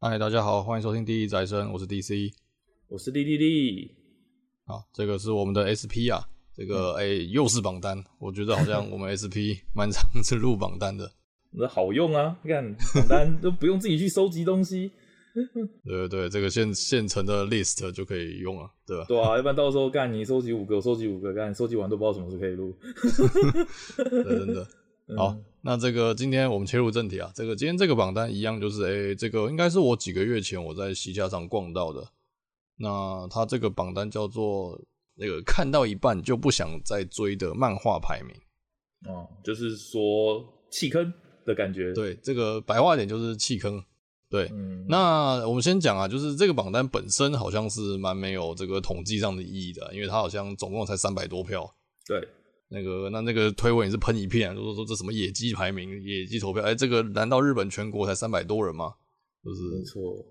嗨，大家好，欢迎收听第一宅生，我是 DC，我是莉莉莉。好，这个是我们的 SP 啊，这个哎、又是榜单，我觉得好像我们 SP 蛮常是入榜单的。那好用啊，你看榜单都不用自己去收集东西。对 对对，这个现现成的 list 就可以用了，对吧？对啊，要不然到时候干你收集五个，我收集五个，干收集完都不知道什么时候可以录。对，真的。好，那这个今天我们切入正题啊。这个今天这个榜单一样，就是诶、欸，这个应该是我几个月前我在西家上逛到的。那它这个榜单叫做那个看到一半就不想再追的漫画排名。哦，就是说弃坑的感觉。对，这个白话点就是弃坑。对，嗯、那我们先讲啊，就是这个榜单本身好像是蛮没有这个统计上的意义的，因为它好像总共才三百多票。对。那个，那那个推文也是喷一片，说说这什么野鸡排名、野鸡投票，哎，这个难道日本全国才三百多人吗？就是没错。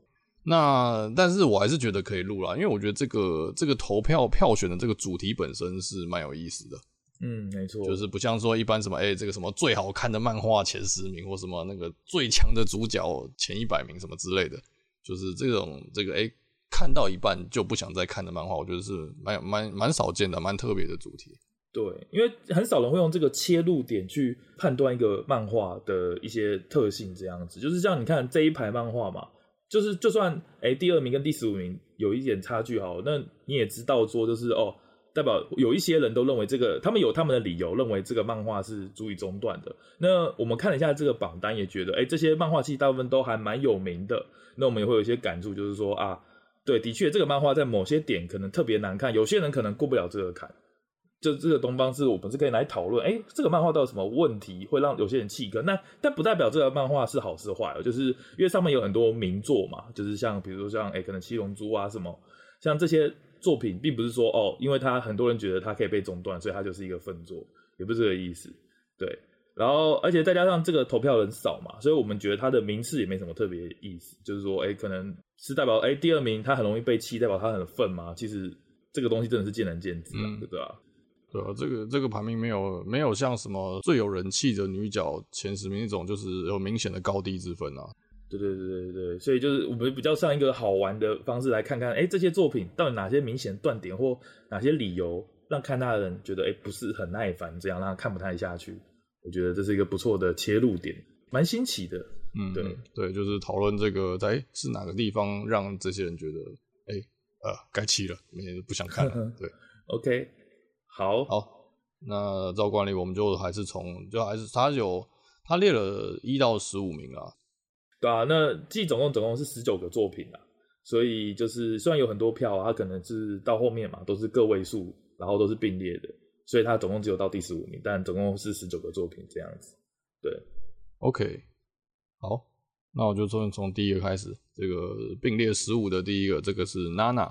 那但是我还是觉得可以录啦，因为我觉得这个这个投票票选的这个主题本身是蛮有意思的。嗯，没错。就是不像说一般什么，哎，这个什么最好看的漫画前十名，或什么那个最强的主角前一百名什么之类的，就是这种这个哎看到一半就不想再看的漫画，我觉得是蛮蛮蛮少见的，蛮特别的主题。对，因为很少人会用这个切入点去判断一个漫画的一些特性，这样子就是像你看这一排漫画嘛，就是就算哎第二名跟第十五名有一点差距好，那你也知道说就是哦，代表有一些人都认为这个，他们有他们的理由认为这个漫画是足以中断的。那我们看了一下这个榜单，也觉得哎这些漫画其实大部分都还蛮有名的。那我们也会有一些感触，就是说啊，对，的确这个漫画在某些点可能特别难看，有些人可能过不了这个坎。就这个东方是我们是可以来讨论，哎、欸，这个漫画到底有什么问题会让有些人弃坑？那但不代表这个漫画是好是坏，就是因为上面有很多名作嘛，就是像比如说像哎、欸，可能七龙珠啊什么，像这些作品，并不是说哦，因为他很多人觉得它可以被中断，所以它就是一个分作，也不是这个意思。对，然后而且再加上这个投票人少嘛，所以我们觉得它的名次也没什么特别意思，就是说哎、欸，可能是代表哎、欸、第二名他很容易被弃，代表他很愤嘛？其实这个东西真的是见仁见智啊，嗯、对吧？对啊，这个这个排名没有没有像什么最有人气的女角前十名那种，就是有明显的高低之分啊。对对对对对，所以就是我们比较上一个好玩的方式来看看，哎，这些作品到底哪些明显断点或哪些理由让看他的人觉得哎不是很耐烦，这样让他看不太下去。我觉得这是一个不错的切入点，蛮新奇的。嗯，对对，就是讨论这个在是哪个地方让这些人觉得哎呃该弃了，没人不想看了。对，OK。好好，那照惯例，我们就还是从就还是他有他列了一到十五名啊，对啊，那季总共总共是十九个作品啊，所以就是虽然有很多票，啊他可能是到后面嘛都是个位数，然后都是并列的，所以他总共只有到第十五名，但总共是十九个作品这样子。对，OK，好，那我就从从第一个开始，这个并列十五的第一个，这个是娜娜，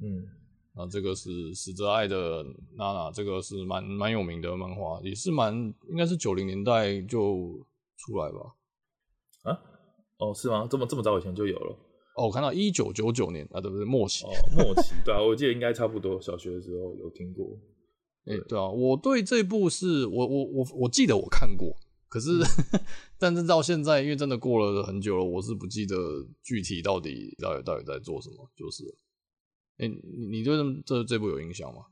嗯。啊，这个是死者爱的娜娜，这个是蛮蛮有名的漫画，也是蛮应该是九零年代就出来吧？啊？哦，是吗？这么这么早以前就有了？哦，我看到一九九九年啊，对不对？末期，哦，末期，对啊，我记得应该差不多，小学的时候有听过。哎、欸，对啊，我对这部是我我我我记得我看过，可是、嗯、但是到现在，因为真的过了很久了，我是不记得具体到底到底到底在做什么，就是。哎、欸，你对这这部有印象吗？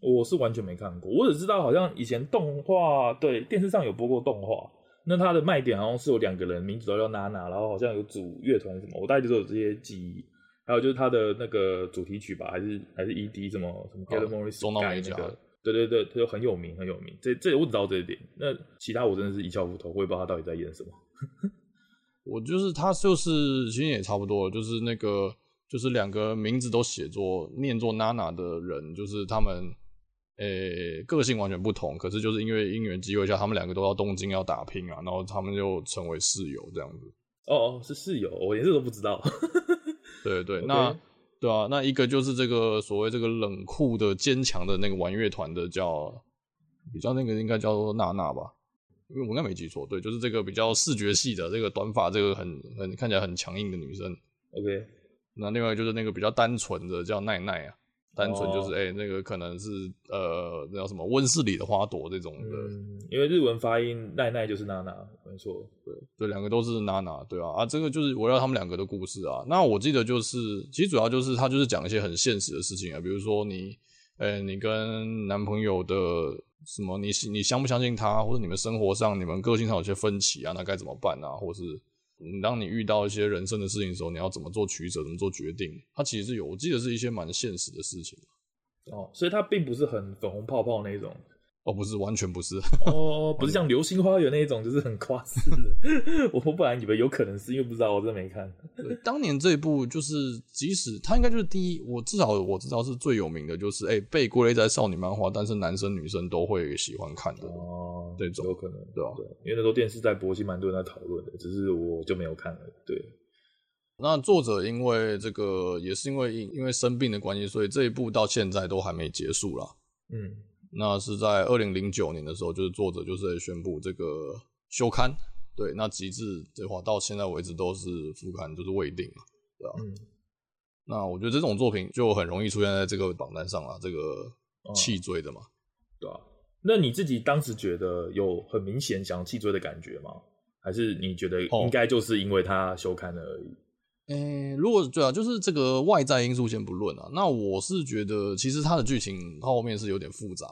我是完全没看过，我只知道好像以前动画对电视上有播过动画。那它的卖点好像是有两个人，名字都叫娜娜，然后好像有组乐团什么，我大概就是有这些记忆。还有就是它的那个主题曲吧，还是还是 ED 什么什么 Get 中岛美嘉，对对对，它就很有名很有名。这这我只知道这一点，那其他我真的是一窍不通，我也不知道他到底在演什么。我就是他就是其实也差不多，就是那个。就是两个名字都写作念作娜娜的人，就是他们，诶、欸，个性完全不同，可是就是因为因缘机会下，他们两个都到东京要打拼啊，然后他们就成为室友这样子。哦哦，是室友，我连这都不知道。对对，那.对啊，那一个就是这个所谓这个冷酷的坚强的那个玩乐团的叫，比较那个应该叫做娜娜吧，因为我应该没记错，对，就是这个比较视觉系的这个短发，这个很很看起来很强硬的女生。OK。那另外就是那个比较单纯的叫奈奈啊，单纯就是哎、哦欸，那个可能是呃，那叫什么温室里的花朵这种的。嗯，因为日文发音奈奈就是娜娜，没错，对，对，两个都是娜娜，对啊，啊，这个就是围绕他们两个的故事啊。那我记得就是，其实主要就是他就是讲一些很现实的事情啊，比如说你，呃、欸，你跟男朋友的什么，你你相不相信他，或者你们生活上、你们个性上有些分歧啊，那该怎么办啊，或是。你当你遇到一些人生的事情的时候，你要怎么做取舍，怎么做决定？它其实是有，我记得是一些蛮现实的事情。哦，所以它并不是很粉红泡泡那种。哦，不是，完全不是。哦，不是像《流星花园》那一种，就是很夸饰的。我本来以为有可能是，因为不知道，我真的没看。对，当年这一部就是，即使它应该就是第一，我至少我知道是最有名的，就是哎、欸，被归类在少女漫画，但是男生女生都会喜欢看的。哦，这种有可能，对吧？对，因为那时候电视在播，其实蛮多人在讨论的，只是我就没有看了。对。那作者因为这个，也是因为因为生病的关系，所以这一部到现在都还没结束啦。嗯。那是在二零零九年的时候，就是作者就是宣布这个休刊，对，那极致的话到现在为止都是副刊，就是未定嘛，对吧？嗯。那我觉得这种作品就很容易出现在这个榜单上了，这个弃追的嘛，哦，对啊？那你自己当时觉得有很明显想弃追的感觉吗？还是你觉得应该就是因为他休刊了而已？诶、欸，如果对啊，就是这个外在因素先不论啊，那我是觉得其实它的剧情后面是有点复杂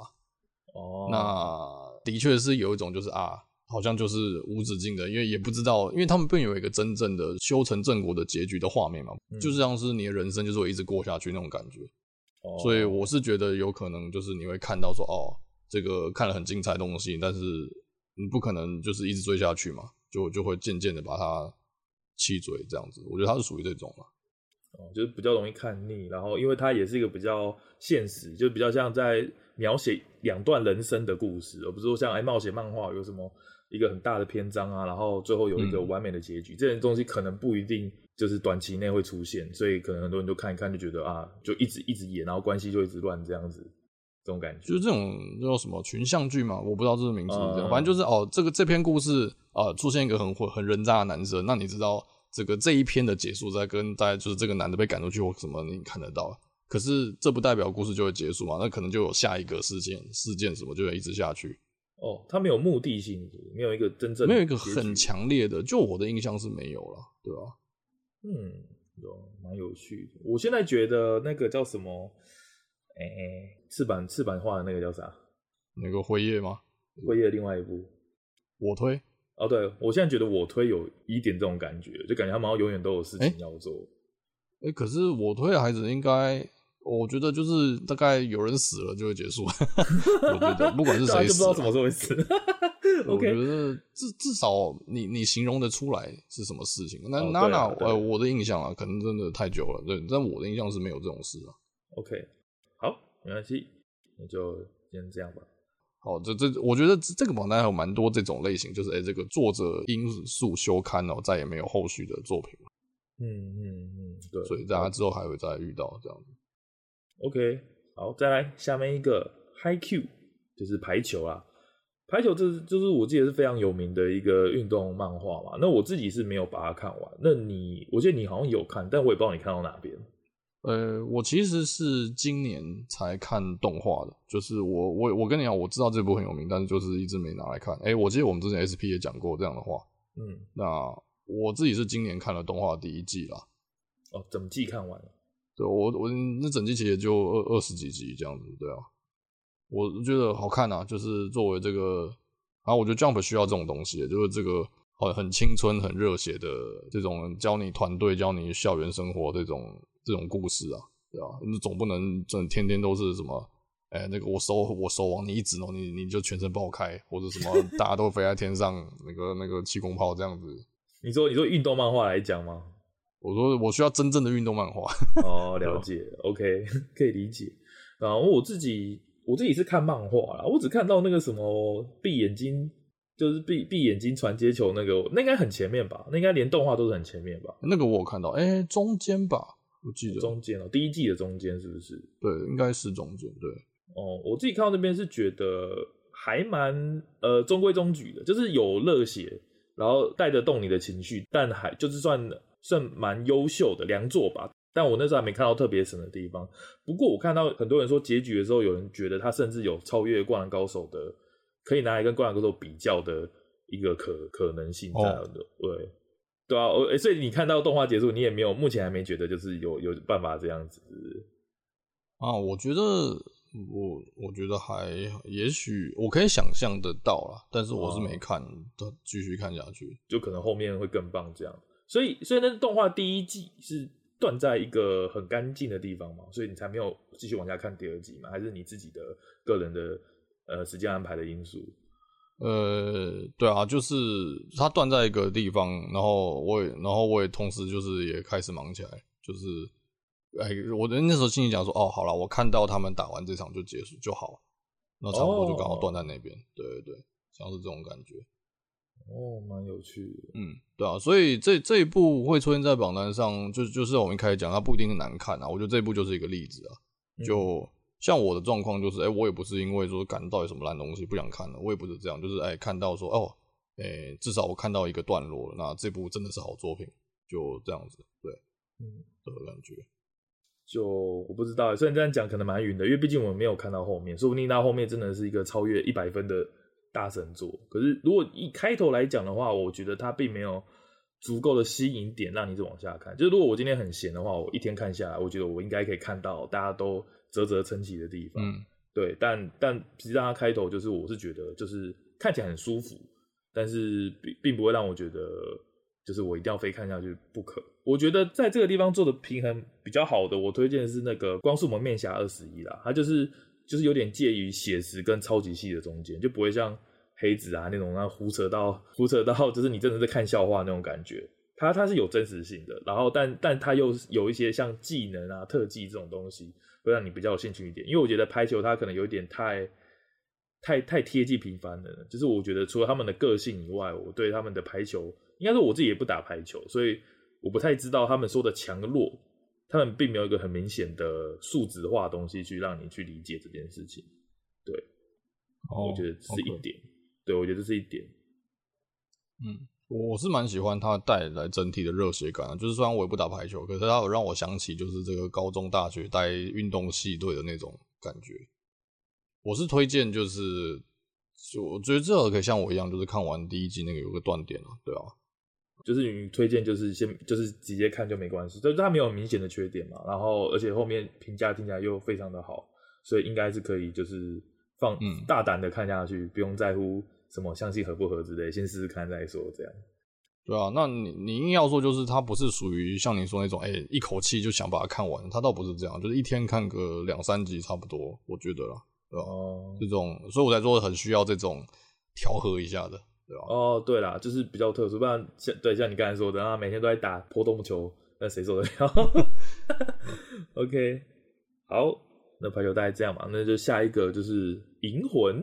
哦。那的确是有一种就是啊，好像就是无止境的，因为也不知道，因为他们并有一个真正的修成正果的结局的画面嘛，嗯、就是像是你的人生就是会一直过下去那种感觉。哦，所以我是觉得有可能就是你会看到说哦，这个看了很精彩的东西，但是你不可能就是一直追下去嘛，就就会渐渐的把它。弃追这样子，我觉得他是属于这种嘛，哦，就是比较容易看腻，然后因为他也是一个比较现实，就比较像在描写两段人生的故事，而不是说像哎冒险漫画有什么一个很大的篇章啊，然后最后有一个完美的结局，嗯、这些东西可能不一定就是短期内会出现，所以可能很多人就看一看就觉得啊，就一直一直演，然后关系就一直乱这样子。这种感觉就是这种叫什么群像剧嘛，我不知道这个名字反正就是哦，这个这篇故事啊、呃，出现一个很很人渣的男生，那你知道这个这一篇的结束在跟大家就是这个男的被赶出去或什么，你看得到。可是这不代表故事就会结束嘛，那可能就有下一个事件事件什么就会一直下去。哦，他没有目的性，没有一个真正没有一个很强烈的，就我的印象是没有了，对吧？嗯，有蛮有趣的。我现在觉得那个叫什么？哎、欸，赤坂赤坂画的那个叫啥？那个辉夜吗？辉夜另外一部，我推。哦，对，我现在觉得我推有一点这种感觉，就感觉他们好像永远都有事情要做。哎、欸欸，可是我推的孩子应该，我觉得就是大概有人死了就会结束。我觉得不管是谁死，不知道什么时候会死。我觉得至至少你你形容得出来是什么事情。那娜娜，呃，我的印象啊，可能真的太久了，对，但我的印象是没有这种事啊。OK。没关系，那就先这样吧。好，这这我觉得这个榜单还有蛮多这种类型，就是哎、欸，这个作者因素休刊哦，再也没有后续的作品了。嗯嗯嗯，对，所以大家之后还会再遇到这样子。OK，好，再来下面一个 Haikyuu，就是排球啊。排球这是就是我记得是非常有名的一个运动漫画嘛。那我自己是没有把它看完。那你，我记得你好像有看，但我也不知道你看到哪边。呃，我其实是今年才看动画的，就是我我我跟你讲，我知道这部很有名，但是就是一直没拿来看。哎，我记得我们之前 SP 也讲过这样的话，嗯，那我自己是今年看了动画第一季啦。哦，整季看完了？对，我我那整季其实也就二二十几集这样子，对啊，我觉得好看啊，就是作为这个，然后我觉得 Jump 需要这种东西，就是这个很很青春、很热血的这种教你团队、教你校园生活这种。这种故事啊，对吧？你总不能整天天都是什么，哎、欸，那个我手我手往你一指哦，你你就全身爆开，或者什么 大家都飞在天上，那个那个气功炮这样子。你说你说运动漫画来讲吗？我说我需要真正的运动漫画。哦，了解，OK，可以理解。然后，我自己我自己是看漫画啦，我只看到那个什么闭眼睛，就是闭闭眼睛传接球那个，那应该很前面吧？那应该连动画都是很前面吧？那个我有看到，哎、欸，中间吧。我记得中间哦、喔，第一季的中间是不是？对，应该是中间。对，哦，我自己看到那边是觉得还蛮呃中规中矩的，就是有热血，然后带得动你的情绪，但还就是算算蛮优秀的良作吧。但我那时候还没看到特别神的地方。不过我看到很多人说结局的时候，有人觉得他甚至有超越《灌篮高手》的，可以拿来跟《灌篮高手》比较的一个可可能性在的。哦、对，对啊，我所以你看到动画结束，你也没有目前还没觉得就是有有办法这样子啊？我觉得我我觉得还也许我可以想象得到啦，但是我是没看，都继续看下去，就可能后面会更棒这样。所以，所以那动画第一季是。断在一个很干净的地方嘛，所以你才没有继续往下看第二季嘛？还是你自己的个人的呃时间安排的因素？呃，对啊，就是它断在一个地方，然后我也，然后我也同时就是也开始忙起来，就是哎，我的那时候心里讲说，哦，好了，我看到他们打完这场就结束就好，那差不多就刚好断在那边，哦、对对对，像是这种感觉。哦，蛮有趣的。嗯，对啊，所以这这一部会出现在榜单上，就就是我们一开始讲，它不一定是难看啊。我觉得这一部就是一个例子啊。就像我的状况，就是哎、欸，我也不是因为说感到有什么烂东西不想看了，我也不是这样，就是哎、欸、看到说哦，哎、欸，至少我看到一个段落了，那这部真的是好作品，就这样子，对，嗯，这个感觉。就我不知道，虽然这样讲可能蛮晕的，因为毕竟我们没有看到后面，说不定到后面真的是一个超越一百分的。大神作，可是如果一开头来讲的话，我觉得它并没有足够的吸引点让你一直往下看。就是如果我今天很闲的话，我一天看下来，我觉得我应该可以看到大家都啧啧称奇的地方。嗯，对，但但其实它开头就是我是觉得就是看起来很舒服，但是并并不会让我觉得就是我一定要非看下去不可。我觉得在这个地方做的平衡比较好的，我推荐是那个光速蒙面侠二十一啦，它就是。就是有点介于写实跟超级系的中间，就不会像黑子啊那种那胡扯到胡扯到，就是你真的在看笑话那种感觉。它它是有真实性的，然后但但它又有一些像技能啊、特技这种东西，会让你比较有兴趣一点。因为我觉得排球它可能有点太太太贴近平凡了。就是我觉得除了他们的个性以外，我对他们的排球，应该说我自己也不打排球，所以我不太知道他们说的强弱。他们并没有一个很明显的数值化的东西去让你去理解这件事情，对，oh, 我觉得是一点.对，我觉得这是一点。嗯，我是蛮喜欢它带来整体的热血感啊，就是虽然我也不打排球，可是它有让我想起就是这个高中、大学带运动系队的那种感觉。我是推荐，就是就我觉得最好可以像我一样，就是看完第一季那个有个断点啊，对啊。就是你推荐，就是先就是直接看就没关系，就是它没有明显的缺点嘛。然后而且后面评价听起来又非常的好，所以应该是可以就是放大胆的看下去，嗯，不用在乎什么相信合不合之类，先试试看再说这样。对啊，那你你硬要说就是它不是属于像你说那种哎、欸、一口气就想把它看完，它倒不是这样，就是一天看个两三集差不多，我觉得啦，对吧？哦，这种，所以我才说很需要这种调和一下的。对啊、哦，对啦，就是比较特殊，不然像对像你刚才说的，然后每天都在打波动球，那谁受得了？OK，好，那排球大概这样嘛，那就下一个就是银魂。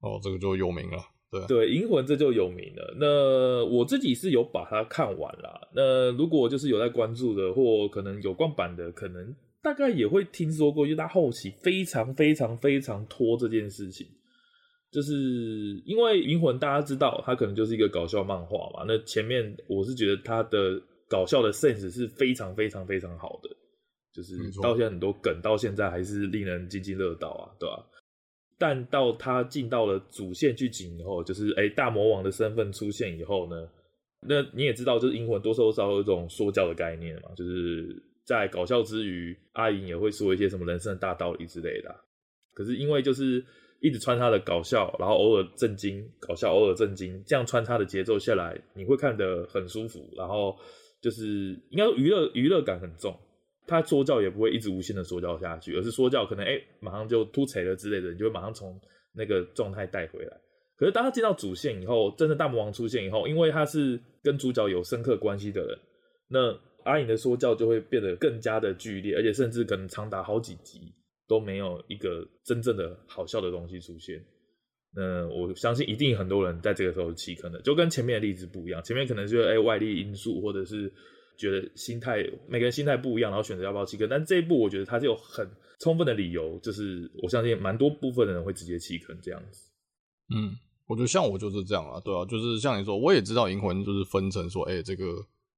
哦，这个就有名了，对对，银魂这就有名了。那我自己是有把它看完了。那如果就是有在关注的，或可能有逛版的，可能大概也会听说过，因为它后期非常非常非常拖这件事情。就是因为《银魂》，大家知道它可能就是一个搞笑漫画嘛。那前面我是觉得它的搞笑的 sense 是非常非常非常好的，就是到现在很多梗到现在还是令人津津乐道啊，对吧、啊？但到他进到了主线剧情以后，就是哎、大魔王的身份出现以后呢，那你也知道，就是《英魂》多多少少有一种说教的概念嘛，就是在搞笑之余，阿银也会说一些什么人生的大道理之类的、可是因为就是。一直穿插的搞笑，然后偶尔震惊，搞笑偶尔震惊，这样穿插的节奏下来，你会看得很舒服。然后就是应该娱乐娱乐感很重，他说教也不会一直无限的说教下去，而是说教可能哎、欸、马上就突锤了之类的，你就会马上从那个状态带回来。可是当他进到主线以后，真的大魔王出现以后，因为他是跟主角有深刻关系的人，那阿影的说教就会变得更加的剧烈，而且甚至可能长达好几集。都没有一个真正的好笑的东西出现，那我相信一定很多人在这个时候弃坑的，就跟前面的例子不一样。前面可能就是哎、欸、外力因素，或者是觉得心态每个人心态不一样，然后选择要不要弃坑。但这一步我觉得它是有很充分的理由，就是我相信蛮多部分的人会直接弃坑这样子。嗯，我觉得像我就是这样啊，对啊，就是像你说，我也知道银魂就是分成说，哎、欸，这个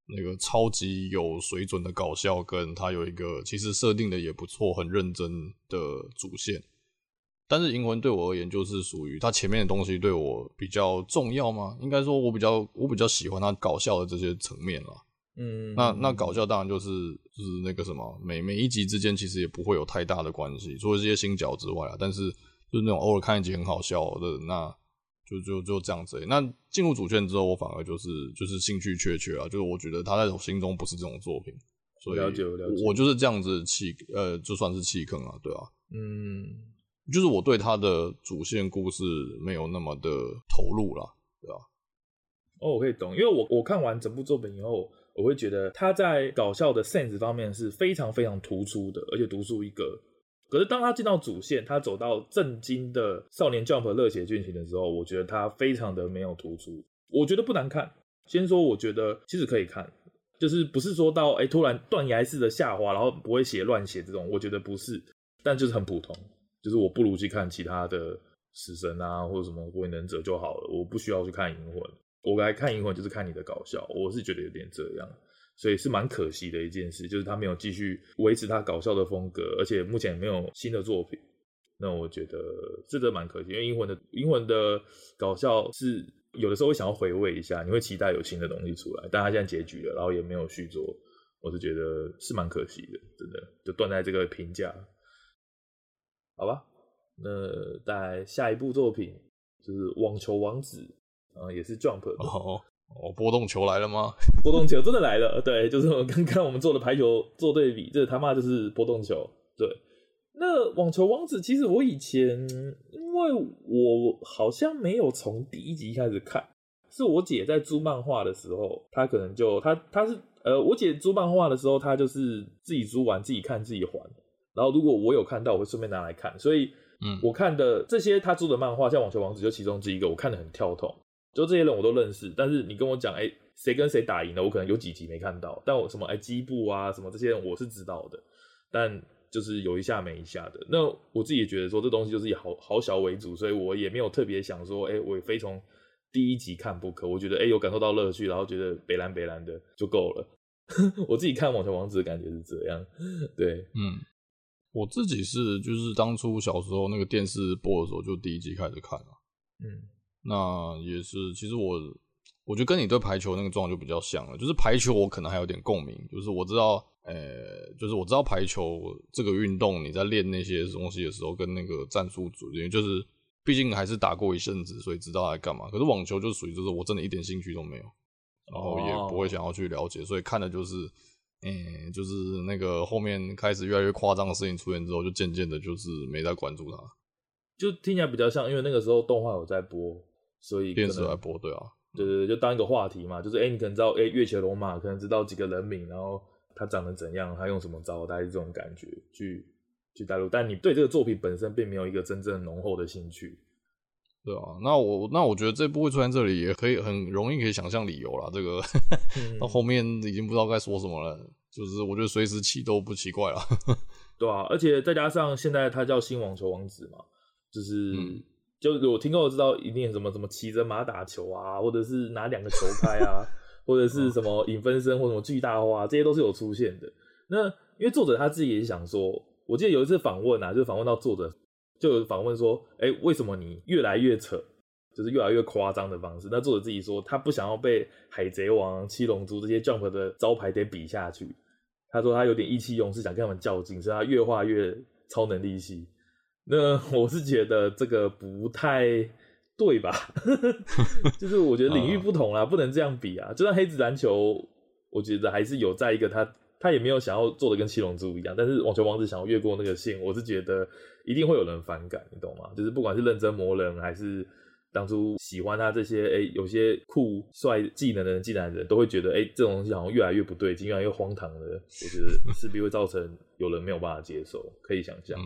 那个超级有水准的搞笑，跟他有一个其实设定的也不错、很认真的主线。但是《银魂》对我而言，就是属于它前面的东西对我比较重要吗？应该说，我比较我比较喜欢它搞笑的这些层面了。嗯，那那搞笑当然就是就是那个什么，每每一集之间其实也不会有太大的关系，除了这些新角之外啊。但是就是那种偶尔看一集很好笑的，那就就就这样子、欸。那进入主线之后，我反而就是就是兴趣缺缺啊，就是我觉得他在我心中不是这种作品，所以了解了解，我就是这样子弃呃，就算是弃坑啊，对啊，嗯，就是我对他的主线故事没有那么的投入了，对吧、啊？哦，我可以懂，因为我我看完整部作品以后。我会觉得他在搞笑的 sense 方面是非常非常突出的，而且独树一格。可是当他进到主线，他走到正经的少年 Jump 热血剧情的时候，我觉得他非常的没有突出。我觉得不难看，先说我觉得其实可以看，就是不是说到哎、突然断崖式的下滑，然后不会写乱写这种，我觉得不是，但就是很普通。就是我不如去看其他的死神啊，或者什么火影忍者就好了，我不需要去看银魂。我来看英魂就是看你的搞笑，我是觉得有点这样，所以是蛮可惜的一件事，就是他没有继续维持他搞笑的风格，而且目前没有新的作品，那我觉得这个蛮可惜，因为英魂的英魂的搞笑是有的时候会想要回味一下，你会期待有新的东西出来，但他现在结局了，然后也没有续作，我是觉得是蛮可惜的，真的就断在这个评价，好吧，那在下一部作品就是网球王子。啊，也是 Jump 哦哦，波动球来了吗？波动球真的来了，对，就是我刚刚我们做的排球做对比，这他妈就是波动球。对，那网球王子其实我以前，因为我好像没有从第一集开始看，是我姐在租漫画的时候，她可能就她她是呃，我姐租漫画的时候，她就是自己租完自己看自己还，然后如果我有看到，我会顺便拿来看，所以嗯，我看的这些她租的漫画，像网球王子就其中之一个，我看的很跳痛。就这些人我都认识，但是你跟我讲，哎，谁跟谁打赢了，我可能有几集没看到。但我什么哎，基部啊，什么这些人我是知道的，但就是有一下没一下的。那我自己也觉得说，这东西就是以好好小为主，所以我也没有特别想说，哎，我也非从第一集看不可。我觉得，哎，有感受到乐趣，然后觉得北蓝北蓝的就够了。我自己看《网球王子》的感觉是这样。对，嗯，我自己是就是当初小时候那个电视播的时候，就第一集开始看了。嗯。那也是，其实我我觉得跟你对排球那个状况就比较像了，就是排球我可能还有点共鸣，就是我知道，呃、欸，就是我知道排球这个运动，你在练那些东西的时候，跟那个战术组，因为就是毕竟还是打过一阵子，所以知道在干嘛。可是网球就属于就是我真的一点兴趣都没有，然后也不会想要去了解，所以看的就是，嗯、欸，就是那个后面开始越来越夸张的事情出现之后，就渐渐的就是没再关注它，就听起来比较像，因为那个时候动画有在播。所以电视来播，对啊，对对对，就当一个话题嘛，就是哎、欸，你可能知道哎，月球龙马可能知道几个人名，然后他长得怎样，他用什么招，大概是这种感觉去去带入，但你对这个作品本身并没有一个真正浓厚的兴趣，对啊，那我那我觉得这部会出现这里也可以很容易可以想象理由啦，这个 到后面已经不知道该说什么了，就是我觉得随时起都不奇怪了，对啊，而且再加上现在他叫新网球王子嘛，就是。嗯就我听过，我知道一定什么什么骑着马打球啊，或者是拿两个球拍啊，或者是什么影分身或什么巨大化，这些都是有出现的。那因为作者他自己也想说，我记得有一次访问啊，就访问到作者，就有访问说，哎、欸，为什么你越来越扯，就是越来越夸张的方式？那作者自己说，他不想要被海贼王、七龙珠这些 Jump 的招牌给比下去。他说他有点意气用事，想跟他们较劲，所以他越画越超能力系。那 我是觉得这个不太对吧？就是我觉得领域不同啦，不能这样比啊。就算黑子篮球，我觉得还是有在一个他他也没有想要做的跟七龙珠一样，但是网球王子想要越过那个线，我是觉得一定会有人反感，你懂吗？就是不管是认真磨人，还是当初喜欢他这些哎、欸、有些酷帅技能的人进来的人，都会觉得哎、欸、这种东西好像越来越不对劲，越来越荒唐了，我觉得势必会造成有人没有办法接受，可以想象。嗯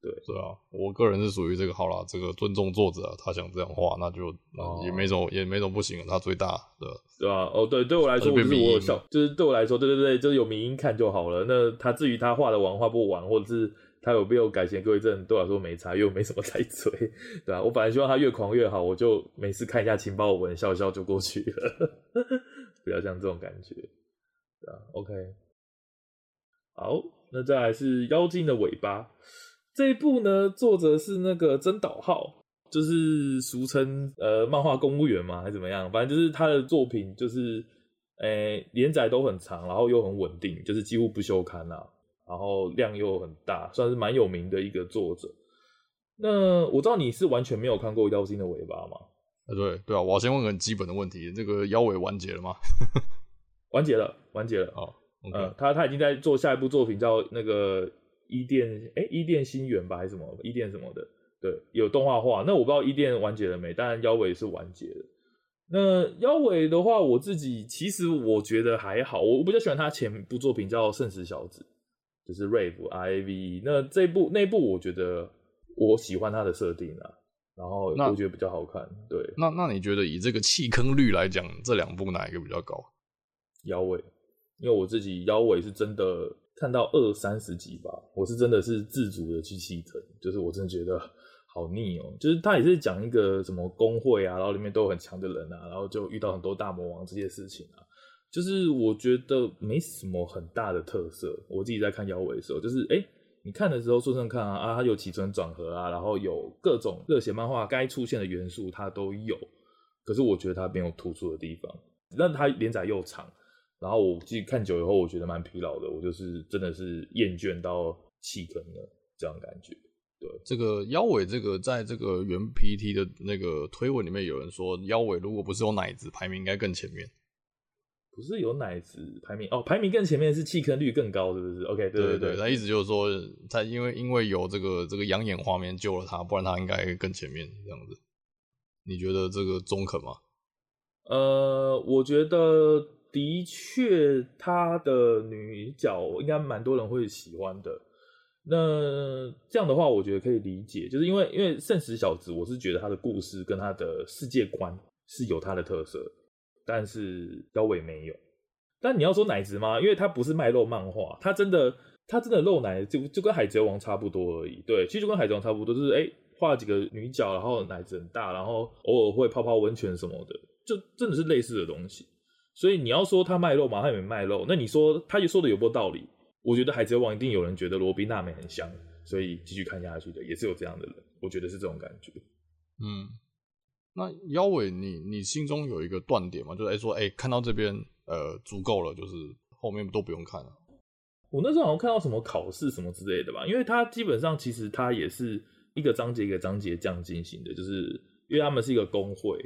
对对啊，我个人是属于这个好啦，这个尊重作者啊，他想这样画，那就那也没什么、哦、也没什么不行，他最大对对吧、啊？哦，对，对我来说，我就是我有笑，就是对我来说，对对对，就是有迷音看就好了。那他至于他画的完画不完，或者是他有没有改弦归正，对我来说没差，又没什么 在追，对吧、啊？我本来希望他越狂越好，我就每次看一下情报文，笑一笑就过去了，不要像这种感觉。对啊，OK。好，那再来是《妖精的尾巴》这一部呢，作者是那个真岛浩，就是俗称呃漫画公务员嘛，还是怎么样？反正就是他的作品就是，诶、欸、连载都很长，然后又很稳定，就是几乎不休刊啊，然后量又很大，算是蛮有名的一个作者。那我知道你是完全没有看过《妖精的尾巴》吗？啊，对对啊，我要先问个很基本的问题，这个妖尾完结了吗？完结了，完结了。好。Okay. 呃，他他已经在做下一部作品，叫那个伊甸，哎、欸，伊甸新缘吧，还是什么伊甸什么的？对，有动画化。那我不知道伊甸完结了没，当然妖尾是完结的。那妖尾的话，我自己其实我觉得还好，我比较喜欢他前部作品叫《圣石小子》，就是 Rave I V E。那这部那部我觉得我喜欢他的设定啊，然后我觉得比较好看。对，那那你觉得以这个弃坑率来讲，这两部哪一个比较高？妖尾。因为我自己妖尾是真的看到二三十集吧，我是真的是自主的去弃坑，就是我真的觉得好腻哦。就是他也是讲一个什么工会啊，然后里面都有很强的人啊，然后就遇到很多大魔王这些事情啊，就是我觉得没什么很大的特色。我自己在看腰尾的时候，就是哎、你看的时候顺顺看啊，啊，它有起承转合啊，然后有各种热血漫画该出现的元素它都有，可是我觉得它没有突出的地方，但它连载又长。然后我自己看久以后，我觉得蛮疲劳的，我就是真的是厌倦到弃坑了这样感觉。对，这个腰尾，这个在这个原 PT 的那个推文里面有人说，腰尾如果不是有奶子，排名应该更前面。不是有奶子排名哦，排名更前面是弃坑率更高，是不是？OK，对对对，他意思就是说，他因为因为有这个这个养眼画面救了他，不然他应该更前面这样子。你觉得这个中肯吗？呃，我觉得。的确，他的女角应该蛮多人会喜欢的。那这样的话，我觉得可以理解，就是因为因为圣石小子，我是觉得他的故事跟他的世界观是有他的特色，但是妖尾没有。但你要说奶子吗？因为他不是卖肉漫画，他真的他真的露奶，就就跟海贼王差不多而已。对，其实就跟海贼王差不多，就是哎画几个女角，然后奶子很大，然后偶尔会泡泡温泉什么的，就真的是类似的东西。所以你要说他卖肉嘛，他也没卖肉。那你说他也说的有没有道理？我觉得海贼王一定有人觉得罗宾娜美很香，所以继续看下去的也是有这样的人。我觉得是这种感觉。嗯，那妖尾，你你心中有一个断点吗？就是哎、欸、说哎、欸，看到这边呃足够了，就是后面都不用看了。我那时候好像看到什么考试什么之类的吧，因为他基本上其实他也是一个章节一个章节这样进行的，就是因为他们是一个工会。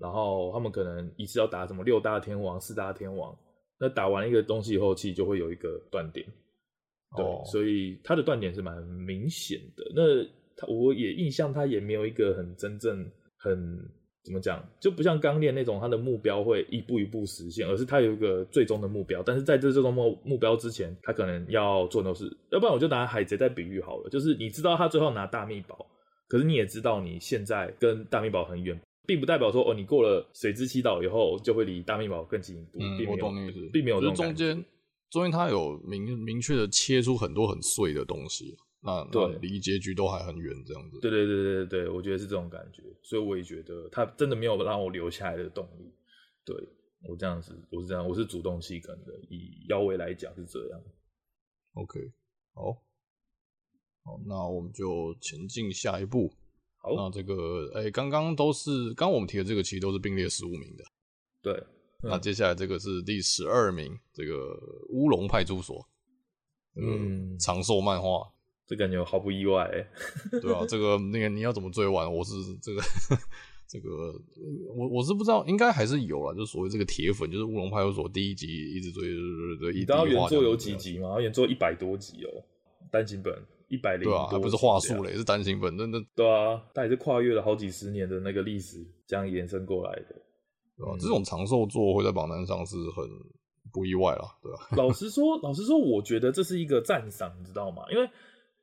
然后他们可能一次要打什么六大天王、四大天王，那打完一个东西以后，其实就会有一个断点。对，哦、所以他的断点是蛮明显的。那他我也印象，他也没有一个很真正很怎么讲，就不像钢炼那种，他的目标会一步一步实现，而是他有一个最终的目标。但是在这最终目目标之前，他可能要做的是，要不然我就拿海贼在比喻好了，就是你知道他最后拿大秘宝，可是你也知道你现在跟大秘宝很远。并不代表说哦，你过了水之七岛以后就会离大秘宝更进一步。嗯，并没意思，并没有。就是中间，中间它有明明确的切出很多很碎的东西，那对离结局都还很远，这样子。对对对对对，我觉得是这种感觉，所以我也觉得他真的没有让我留下来的动力。对，我这样子，我是这样，我是主动弃坑的。以腰围来讲是这样。OK，好，好，那我们就前进下一步。好，那这个哎，刚刚都是刚刚我们提的这个，其实都是并列十五名的。对，嗯、那接下来这个是第十二名，这个乌龙派出所，嗯，长寿漫画，这感觉毫不意外。对啊，这个那个你要怎么追完？我是这个这个我我是不知道，应该还是有啦，就是所谓这个铁粉，就是乌龙派出所第一集一直追追追追，一直。你知道原作有几集吗？原作一百多集哦，单行本。一百零对啊，还不是话术嘞，是单行本，那那。对啊，它也是跨越了好几十年的那个历史，这样延伸过来的。对啊，嗯、这种长寿作会在榜单上是很不意外啦，对吧、啊？老实说，老实说，我觉得这是一个赞赏，你知道吗？因为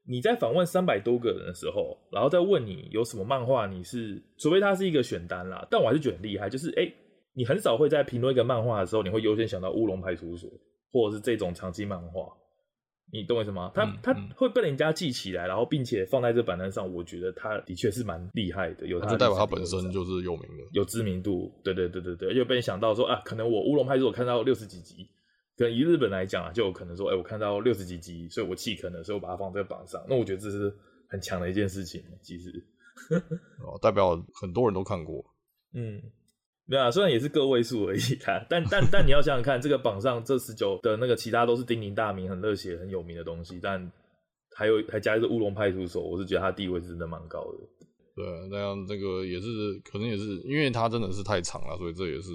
你在访问三百多个人的时候，然后再问你有什么漫画，你是除非它是一个选单啦，但我还是觉得很厉害，就是哎、欸，你很少会在评论一个漫画的时候，你会优先想到乌龙派出所，或者是这种长期漫画。你懂我意思吗？他、嗯、他会被人家记起来，然后并且放在这榜单上，我觉得他的确是蛮厉害的。有他就代表他本身就是有名的，有知名度。对对对对对，又被人想到说啊，可能我乌龙派出所看到六十几集，可能以日本来讲啊，就有可能说，哎、欸，我看到六十几集，所以我弃坑了，所以我把它放在榜上。那我觉得这是很强的一件事情，其实，哦，代表很多人都看过。嗯，没有啊，虽然也是个位数而已啊，但但但你要想想看，这个榜上这十九的那个其他都是鼎鼎大名、很热血、很有名的东西，但还有还加一个乌龙派出所，我是觉得他地位是真的蛮高的。对，那样这个也是可能也是因为它真的是太长了，所以这也是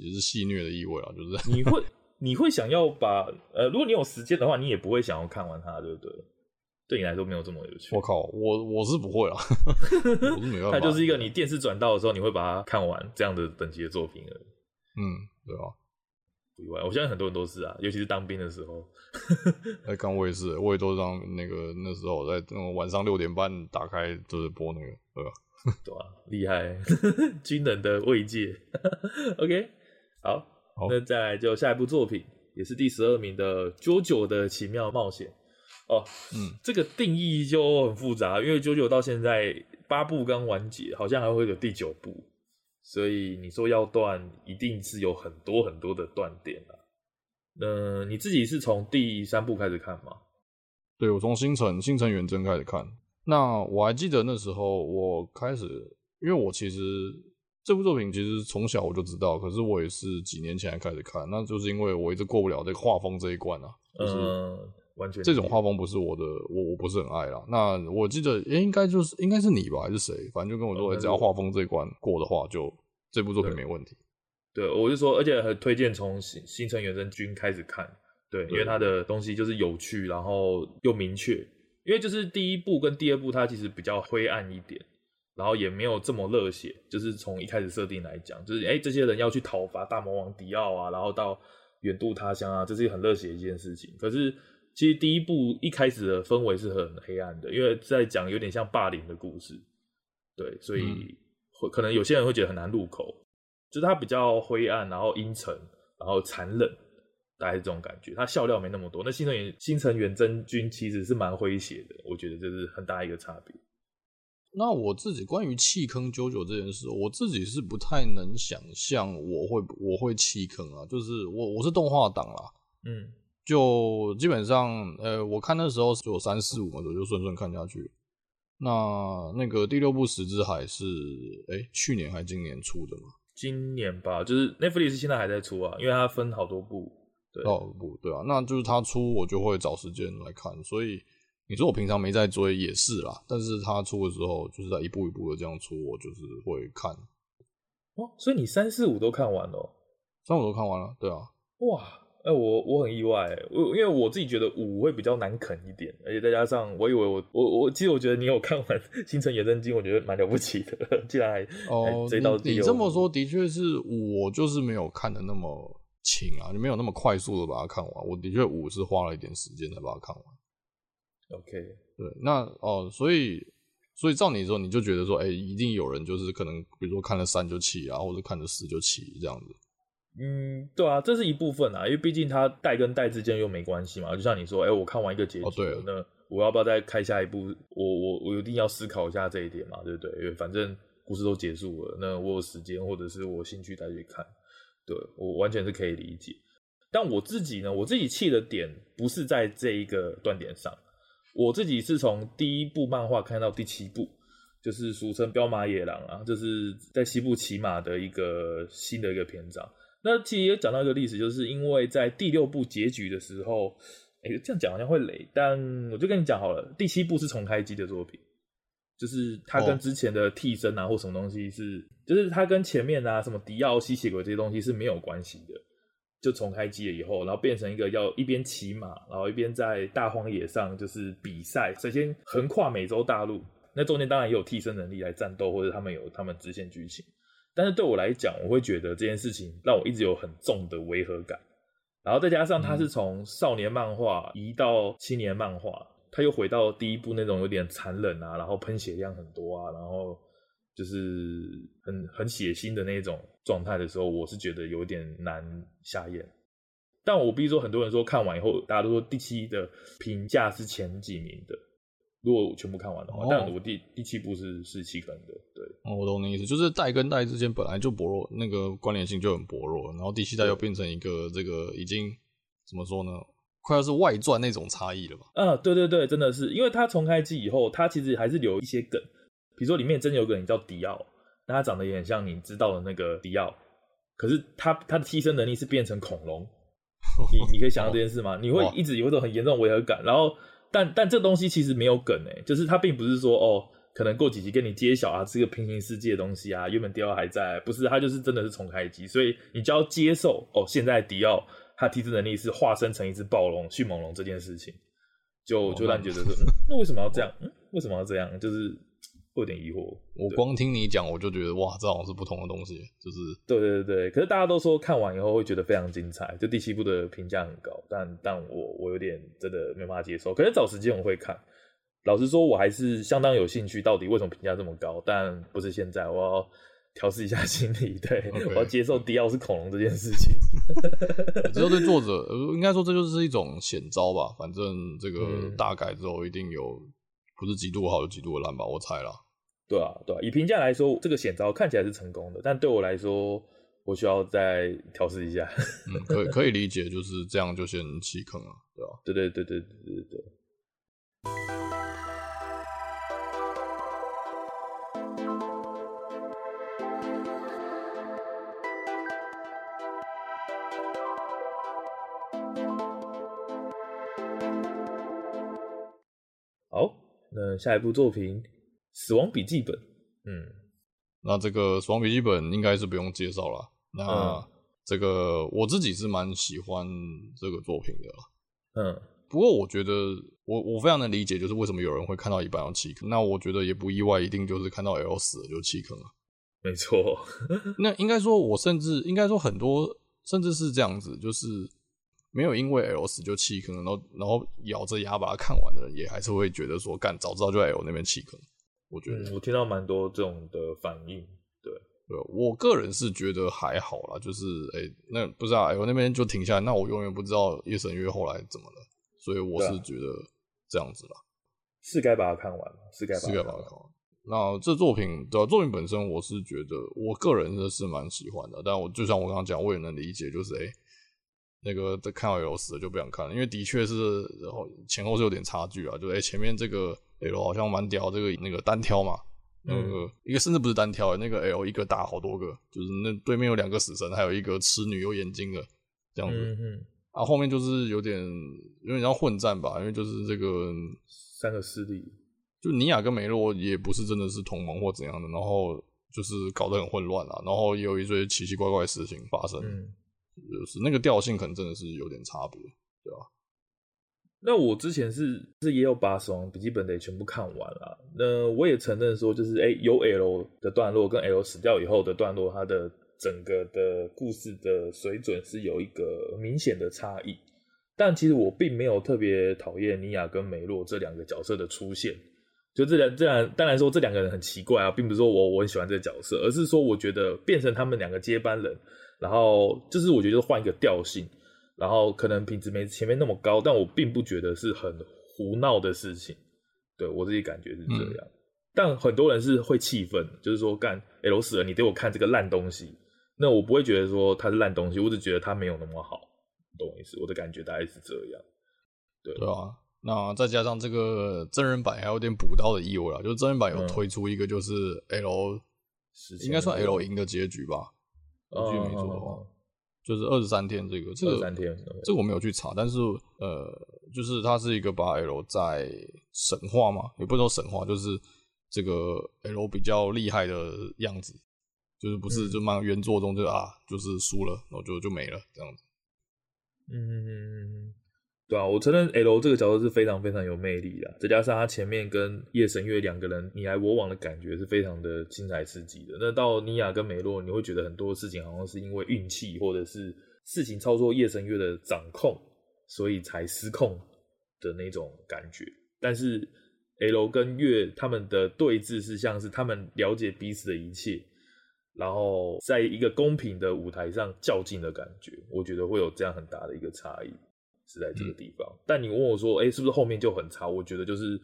也是戏虐的意味啊，就是你会。你会想要把呃，如果你有时间的话，你也不会想要看完它，对不对？对你来说没有这么有趣。我靠，我我是不会啊，我是没办法。它就是一个你电视转到的时候，你会把它看完这样的等级的作品而已。嗯，对啊，不意外。我相信很多人都是啊，尤其是当兵的时候。在看我也是，我也都让那个那时候在那种晚上六点半打开就是播那个，对吧？对啊，厉害，军人的慰藉。OK，好。好，那再来就下一部作品，也是第十二名的《JoJo 的奇妙冒险》哦。嗯，这个定义就很复杂，因为 JoJo 到现在八部刚完结，好像还会有第九部，所以你说要断，一定是有很多很多的断点啊。嗯，你自己是从第三部开始看吗？对，我从星辰星辰远征开始看。那我还记得那时候我开始，因为我其实。这部作品其实从小我就知道，可是我也是几年前才开始看，那就是因为我一直过不了这个画风这一关啊，就是完全这种画风不是我的，我我不是很爱啦。那我记得，诶，应该就是应该是你吧，还是谁？反正就跟我说，只要画风这一关过的话，就这部作品没问题。对，我就说，而且很推荐从星星辰远征军开始看，对，因为他的东西就是有趣，然后又明确，因为就是第一部跟第二部它其实比较灰暗一点。然后也没有这么热血，就是从一开始设定来讲，就是哎，这些人要去讨伐大魔王迪奥啊，然后到远渡他乡啊，这是很热血的一件事情。可是其实第一部一开始的氛围是很黑暗的，因为在讲有点像霸凌的故事，对，所以会可能有些人会觉得很难入口，就是它比较灰暗，然后阴沉，然后残忍，大概是这种感觉。它笑料没那么多。那星辰远星辰远征军其实是蛮诙谐的，我觉得这是很大一个差别。那我自己关于弃坑 JoJo 这件事，我自己是不太能想象我会我会弃坑啊。就是我我是动画党啦，嗯，就基本上呃，我看那时候就有三四五嘛，我就顺顺看下去。那那个第六部十之海是哎、欸、去年还今年出的吗？今年吧，就是 Netflix 现在还在出啊，因为它分好多部，对，好多部对啊，那就是它出我就会找时间来看，所以。你说我平常没在追也是啦，但是他出的时候就是在一步一步的这样出，我就是会看。哦，所以你三四五都看完了？三五都看完了，对啊。哇，哎、欸，我我很意外，我因为我自己觉得五会比较难啃一点，而且再加上我以为我我我其实我觉得你有看完《星辰远征军》，我觉得蛮了不起的，竟然还哦追到第你，你这么说的确是五，我就是没有看的那么勤啊，就没有那么快速的把它看完。我的确五是花了一点时间才把它看完。OK，对，那哦，所以，所以照你说，你就觉得说，哎、欸，一定有人就是可能，比如说看了三就弃啊，或者看了四就弃这样子。嗯，对啊，这是一部分啊，因为毕竟它代跟代之间又没关系嘛。就像你说，哎、欸，我看完一个结局，哦、对，那我要不要再开下一部？我我我一定要思考一下这一点嘛，对不对？因为反正故事都结束了，那我有时间或者是我兴趣再去看，对，我完全是可以理解。但我自己呢，我自己气的点不是在这一个断点上。我自己是从第一部漫画看到第七部，就是俗称《彪马野狼》啊，就是在西部骑马的一个新的一个篇章。那其实也讲到一个历史，就是因为在第六部结局的时候，哎、欸，这样讲好像会雷，但我就跟你讲好了，第七部是重开机的作品，就是它跟之前的替身啊或什么东西是，就是它跟前面啊什么迪奥、吸血鬼这些东西是没有关系的。就重开机了以后，然后变成一个要一边骑马，然后一边在大荒野上就是比赛。首先横跨美洲大陆，那中间当然也有替身能力来战斗，或者他们有他们支线剧情。但是对我来讲，我会觉得这件事情让我一直有很重的违和感。然后再加上他是从少年漫画移到青年漫画，他又回到第一部那种有点残忍啊，然后喷血量很多啊，然后。就是很很血腥的那种状态的时候，我是觉得有点难下咽。但我必须说，很多人说看完以后，大家都说第七的评价是前几名的。如果我全部看完的话，哦、但我第第七部是是弃坑的。对，我懂你意思，就是代跟代之间本来就薄弱，那个关联性就很薄弱，然后第七代又变成一个这个已经怎么说呢？快要是外传那种差异了吧？啊，对对对，真的是，因为它重开机以后，它其实还是留一些梗，比如说里面真的有个人叫迪奥，那他长得也很像你知道的那个迪奥，可是他他的替身能力是变成恐龙，你你可以想到这件事吗？你会 一直有一种很严重的违和感，然后但但这东西其实没有梗诶，就是它并不是说哦，可能过几集跟你揭晓啊，是个平行世界的东西啊，原本迪奥还在，不是，它就是真的是重开机，所以你就要接受哦，现在迪奥。他提升能力是化身成一只暴龙、迅猛龙这件事情，就就让你觉得说，嗯，那为什么要这样？嗯，为什么要这样？就是会有点疑惑。我光听你讲，我就觉得哇，这好像是不同的东西。就是对对对对，可是大家都说看完以后会觉得非常精彩，就第七部的评价很高，但但我我有点真的没办法接受。可是找时间我会看。老实说，我还是相当有兴趣，到底为什么评价这么高？但不是现在，我要。调试一下 心理，对.我要接受迪奥是恐龙这件事情。只有对作者，应该说这就是一种险招吧。反正这个大改之后，一定有不是极度好，有极度的烂吧，我猜啦。对啊，对啊。以评价来说，这个险招看起来是成功的，但对我来说，我需要再调试一下。嗯，可以可以理解，就是这样就先弃坑了，对吧？对对对对对对对。下一部作品《死亡笔记本》，嗯，那这个《死亡笔记本》应该是不用介绍了。那这个我自己是蛮喜欢这个作品的，嗯。不过我觉得我我非常能理解，就是为什么有人会看到一半要弃坑。那我觉得也不意外，一定就是看到 L 死了就弃坑了。没错，那应该说，我甚至应该说很多，甚至是这样子，就是。没有因为 L 死就弃坑，然后然后咬着牙把它看完的人，也还是会觉得说，干早知道就在 L 那边弃坑。我觉得、嗯、我听到蛮多这种的反应，对对，我个人是觉得还好啦，就是哎、欸，那不是啊，L 那边就停下来，那我永远不知道夜神月后来怎么了，所以我是觉得这样子啦，是该把它看完，是该是该把它看完。那这作品的作品本身，我是觉得我个人是是蛮喜欢的，但我就像我刚刚讲，我也能理解，就是哎。欸那个在看到 L 死了就不想看了，因为的确是然后前后是有点差距啊，就哎、欸、前面这个 L 好像蛮屌，这个那个单挑嘛，那个、嗯、一个甚至不是单挑，那个 L 一个打好多个，就是那对面有两个死神，还有一个痴女有眼睛的这样子，嗯嗯啊后面就是有点有点像混战吧，因为就是这个三个势力，就尼亚跟梅洛也不是真的是同盟或怎样的，然后就是搞得很混乱啊，然后也有一堆奇奇怪怪的事情发生。嗯就是那个调性可能真的是有点差别，对吧？那我之前是是也有把《死亡笔记本》得全部看完了。那我也承认说，就是哎、欸，有 L 的段落跟 L 死掉以后的段落，它的整个的故事的水准是有一个明显的差异。但其实我并没有特别讨厌尼亚跟梅洛这两个角色的出现。就这两这两，当然说这两个人很奇怪啊，并不是说我我很喜欢这个角色，而是说我觉得变成他们两个接班人。然后就是我觉得换一个调性，然后可能品质没前面那么高，但我并不觉得是很胡闹的事情，对我自己感觉是这样。嗯、但很多人是会气愤，就是说干 L 死了，你给我看这个烂东西，那我不会觉得说它是烂东西，我只觉得它没有那么好，懂我意思？我的感觉大概是这样。对对啊，那再加上这个真人版还有点补刀的意味啦，就是真人版有推出一个就是 L，、嗯、应该算 L 赢的结局吧。我记得没错的话，哦、就是二十三天这个，这个三天，这个我没有去查，但是呃，就是它是一个把 L 在神话嘛，也不能说神话，就是这个 L 比较厉害的样子，就是不是就漫原作中就啊，就是输了，然后就就没了这样子。嗯嗯嗯嗯。对啊，我承认 L 这个角色是非常非常有魅力的，再加上他前面跟夜神月两个人你来我往的感觉是非常的精彩刺激的。那到尼亚跟梅洛，你会觉得很多事情好像是因为运气或者是事情操作夜神月的掌控，所以才失控的那种感觉。但是 L 跟月他们的对峙是像是他们了解彼此的一切，然后在一个公平的舞台上较劲的感觉，我觉得会有这样很大的一个差异。是在这个地方，嗯、但你问我说，哎、欸，是不是后面就很差？我觉得就是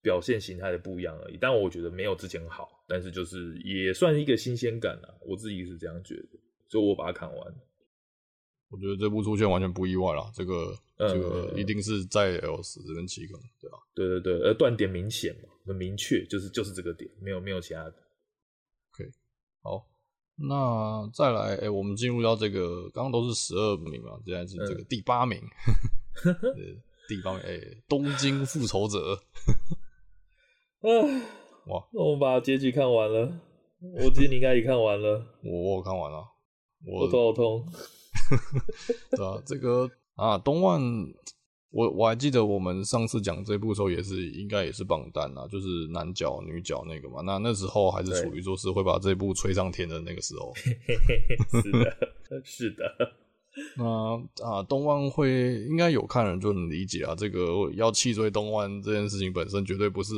表现形态的不一样而已。但我觉得没有之前好，但是就是也算一个新鲜感啊，我自己是这样觉得，所以我把它看完。我觉得这部出现完全不意外啦，这个、嗯、这个一定是在 L 十这边起梗，对吧？对对对，呃，断点明显嘛，很明确，就是就是这个点，没有没有其他的。OK，好，那再来，哎、欸，我们进入到这个，刚刚都是十二名嘛，现在是这个第八名，嗯、第八名，哎、欸，东京复仇者，啊，哇，我们把结局看完了，我记得你应该也看完了，我我看完了，我，我头好痛。对啊，这个啊，东万，我我还记得我们上次讲这部的时候也是，应该也是榜单啊，就是男角女角那个嘛。那那时候还是处于说是会把这部吹上天的那个时候。是的，是的。那啊，东万会应该有看人就能理解啊，这个要弃追东万这件事情本身绝对不是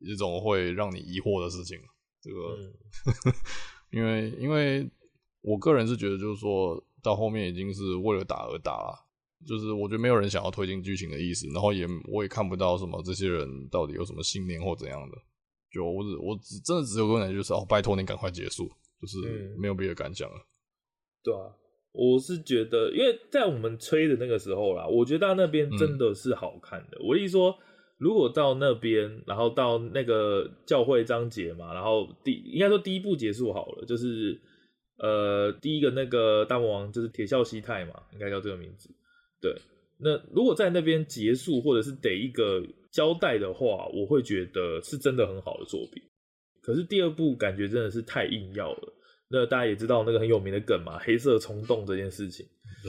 一种会让你疑惑的事情。这个，嗯、因为因为我个人是觉得就是说。到后面已经是为了打而打了，就是我觉得没有人想要推进剧情的意思，然后也我也看不到什么这些人到底有什么信念或怎样的，就我只我只真的只有个感觉就是哦，拜托你赶快结束，就是没有别的感想了。嗯。对啊，我是觉得，因为在我们吹的那个时候啦，我觉得到那边真的是好看的。嗯、我意思说，如果到那边，然后到那个教会章节嘛，然后第应该说第一部结束好了，就是。呃，第一个那个大魔王就是铁孝西太嘛，应该叫这个名字。对，那如果在那边结束，或者是得一个交代的话，我会觉得是真的很好的作品。可是第二部感觉真的是太硬要了。那大家也知道那个很有名的梗嘛，黑色冲动这件事情，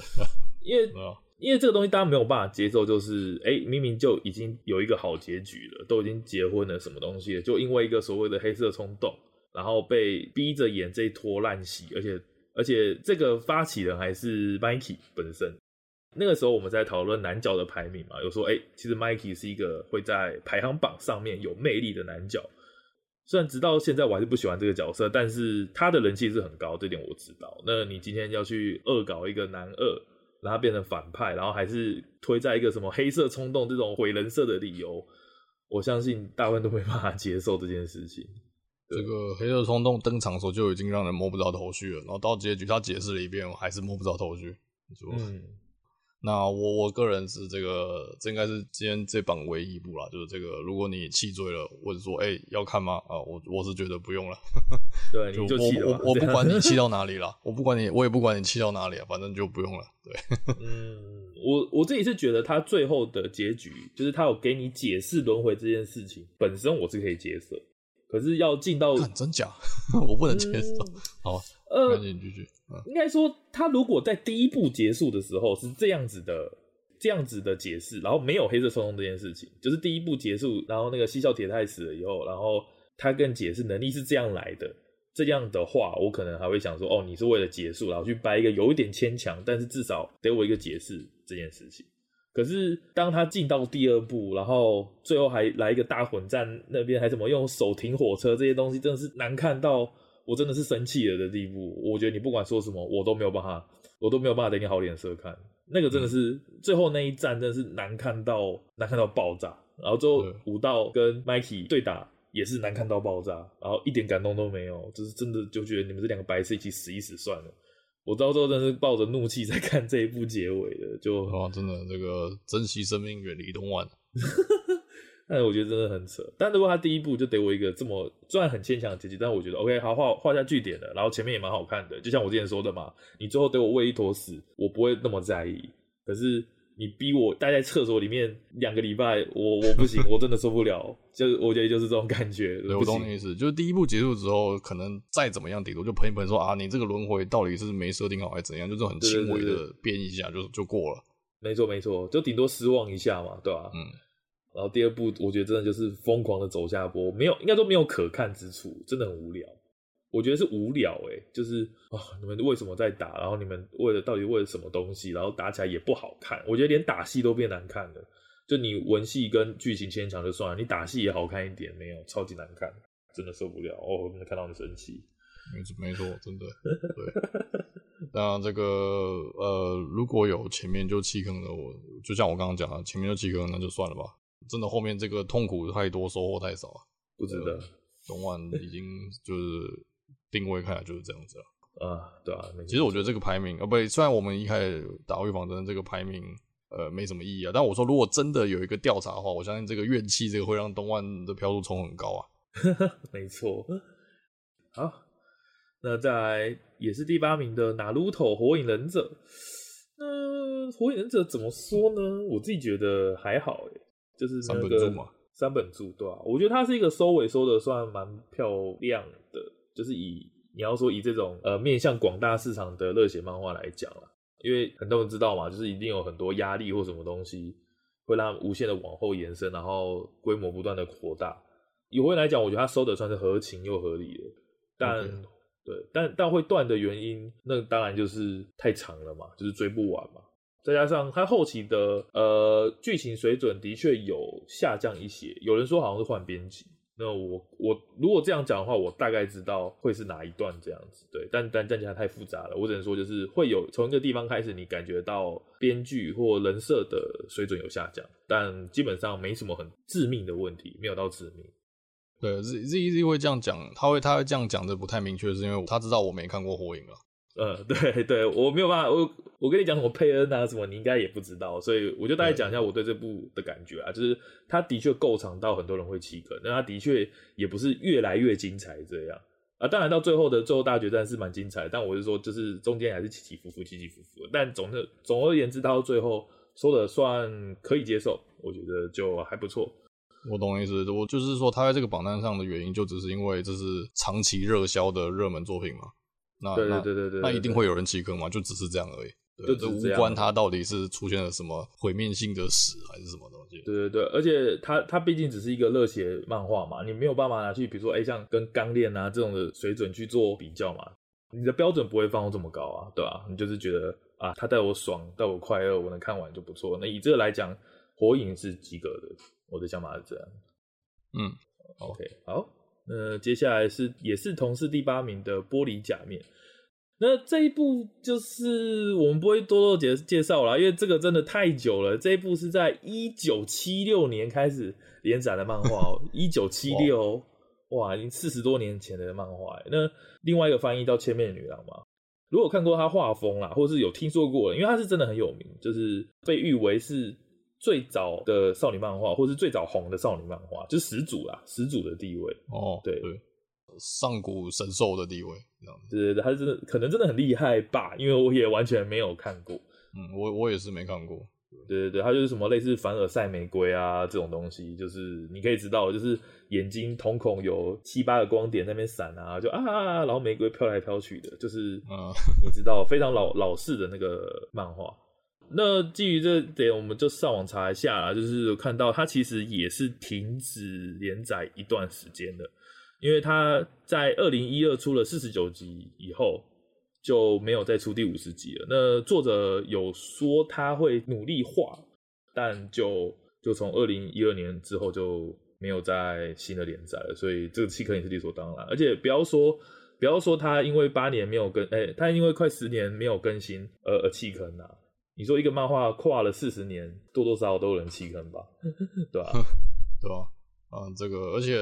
因为因为这个东西大家没有办法接受，就是哎、欸，明明就已经有一个好结局了，都已经结婚了，什么东西了，就因为一个所谓的黑色冲动。然后被逼着演这一拖烂戏，而且而且这个发起人还是 Mikey 本身。那个时候我们在讨论男角的排名嘛，有说哎，其实 Mikey 是一个会在排行榜上面有魅力的男角。虽然直到现在我还是不喜欢这个角色，但是他的人气是很高，这点我知道。那你今天要去恶搞一个男二，然后变成反派，然后还是推在一个什么黑色冲动这种毁人设的理由，我相信大部分都没办法接受这件事情。这个黑色冲动登场的时候就已经让人摸不着头绪了，然后到结局他解释了一遍，我还是摸不着头绪。嗯，那我我个人是这个，这应该是今天这榜唯一一部啦，就是这个，如果你弃追了，或者说哎、欸、要看吗？啊，我我是觉得不用了。对，就我我我不管你弃到哪里了，我不管你，我也不管你弃到哪里啊，反正就不用了。对，嗯，我我自己是觉得他最后的结局，就是他有给你解释轮回这件事情本身，我是可以接受。可是要进到真假，我不能接受。嗯、好，呃，继续。嗯、应该说，他如果在第一部结束的时候是这样子的，这样子的解释，然后没有黑色冲动这件事情，就是第一部结束，然后那个西校铁太死了以后，然后他跟解释能力是这样来的，这样的话，我可能还会想说，哦，你是为了结束，然后去掰一个有一点牵强，但是至少给我一个解释这件事情。可是当他进到第二部，然后最后还来一个大混战，那边还怎么用手停火车这些东西，真的是难看到我真的是生气了的地步。我觉得你不管说什么，我都没有办法，我都没有办法给你好脸色看。那个真的是、嗯、最后那一战，真的是难看到难看到爆炸。然后最后武道跟 Mikey 对打也是难看到爆炸，然后一点感动都没有，就是真的就觉得你们这两个白痴一起死一死算了。我到时候真的是抱着怒气在看这一部结尾的，就啊，真的这个珍惜生命，远离东莞。但是我觉得真的很扯。但如果他第一部就给我一个这么虽然很牵强的结局，但我觉得 OK，好画画下句点了，然后前面也蛮好看的。就像我之前说的嘛，你最后给我喂一坨屎，我不会那么在意。可是。你逼我待在厕所里面两个礼拜，我我不行，我真的受不了。就是我觉得就是这种感觉。对，我懂你意思，就是第一部结束之后，可能再怎么样顶多就喷一喷说啊，你这个轮回到底是没设定好还是怎样，就这种很轻微的编一下就就过了。没错没错，就顶多失望一下嘛，对吧？嗯。然后第二部我觉得真的就是疯狂的走下坡，没有应该都没有可看之处，真的很无聊。我觉得是无聊诶、欸，就是啊、哦，你们为什么在打？然后你们为了到底为了什么东西？然后打起来也不好看。我觉得连打戏都变难看了。就你文戏跟剧情牵强就算了，你打戏也好看一点没有？超级难看，真的受不了。哦，我真的看到你生气。没错，没错，真的。对。那这个呃，如果有前面就弃坑的，我就像我刚刚讲的，前面就弃坑，那就算了吧。真的后面这个痛苦太多，收获太少，不值得。东万已经就是。定位看来就是这样子了。啊，对啊。其实我觉得这个排名，呃，不，虽然我们一开始打预防针这个排名，呃，没什么意义啊。但我说，如果真的有一个调查的话，我相信这个怨气，这个会让东万的票数冲很高啊。没错。好，那再来也是第八名的 Naruto 火影忍者。那火影忍者怎么说呢？我自己觉得还好，哎，就是那个三本柱嘛，三本柱对吧？我觉得它是一个收尾收的算蛮漂亮的，就是以你要说以这种呃面向广大市场的热血漫画来讲啦，因为很多人知道嘛，就是一定有很多压力或什么东西会让它无限的往后延伸，然后规模不断的扩大。以火影来讲，我觉得他收的算是合情又合理的，但。Okay. 对，但但会断的原因，那当然就是太长了嘛，就是追不完嘛。再加上它后期的呃剧情水准的确有下降一些，有人说好像是换编辑。那我我如果这样讲的话，我大概知道会是哪一段这样子。对，但但讲起来太复杂了，我只能说就是会有从一个地方开始，你感觉到编剧或人设的水准有下降，但基本上没什么很致命的问题，没有到致命。对，Z Z Z 会这样讲，他会他会这样讲的不太明确，是因为他知道我没看过火影了。呃，对对，我没有办法，我我跟你讲什么佩恩啊什么，你应该也不知道，所以我就大概讲一下我对这部的感觉啊，就是它的确够长到很多人会弃坑，但它的确也不是越来越精彩这样啊。当然到最后的最后大决战是蛮精彩，但我是说就是中间还是起起伏伏，起起伏伏。但总的总而言之，到最后说的算可以接受，我觉得就还不错。我懂意思，我就是说他在这个榜单上的原因，就只是因为这是长期热销的热门作品嘛。那对对对对对，那一定会有人弃坑嘛，就只是这样而已。对，这无关它到底是出现了什么毁灭性的死还是什么东西。对对对，而且它它毕竟只是一个热血漫画嘛，你没有办法拿去比如说哎、欸、像跟钢炼啊这种的水准去做比较嘛，你的标准不会放到这么高啊，对吧、啊？你就是觉得啊，他带我爽，带我快乐，我能看完就不错。那以这个来讲，火影是及格的。我的想法是这样，嗯，OK，好，那接下来是也是同是第八名的玻璃假面，那这一部就是我们不会多多介介绍了，因为这个真的太久了。这一部是在一九七六年开始连载的漫画哦，一九七六，哇，已经四十多年前的漫画。那另外一个翻译到《千面女郎》嘛，如果看过他画风啦，或是有听说过，因为他是真的很有名，就是被誉为是。最早的少女漫画，或是最早红的少女漫画，就是始祖啦，始祖的地位。哦，对。对，上古神兽的地位，这样。子，对对对，他真的可能真的很厉害吧？因为我也完全没有看过，嗯，我我也是没看过，对对对，他就是什么类似凡尔赛玫瑰啊这种东西，就是你可以知道，就是眼睛瞳孔有七八个光点在那边闪啊，就啊，然后玫瑰飘来飘去的，就是嗯，你知道非常老老式的那个漫画。那基于这点，我们就上网查一下啦，就是看到它其实也是停止连载一段时间的，因为它在二零一二出了四十九集以后就没有再出第五十集了。那作者有说他会努力画，但就就从二零一二年之后就没有再新的连载了，所以这个弃坑也是理所当然。而且不要说不要说他因为八年没有更，哎、他因为快十年没有更新而而弃坑啊。你说一个漫画跨了四十年，多多少少都有人弃坑吧？对吧、啊？对吧？嗯，这个而且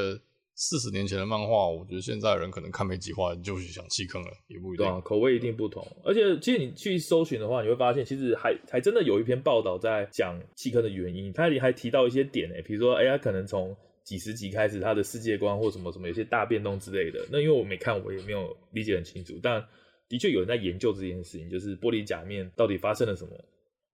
四十年前的漫画，我觉得现在人可能看没几话就是想弃坑了，也不一定。对啊，口味一定不同。而且其实你去搜寻的话，你会发现其实还还真的有一篇报道在讲弃坑的原因，它里还提到一些点诶、欸，比如说哎呀，可能从几十集开始，他的世界观或什么什么有些大变动之类的。那因为我没看，我也没有理解很清楚，但。的确有人在研究这件事情，就是玻璃假面到底发生了什么，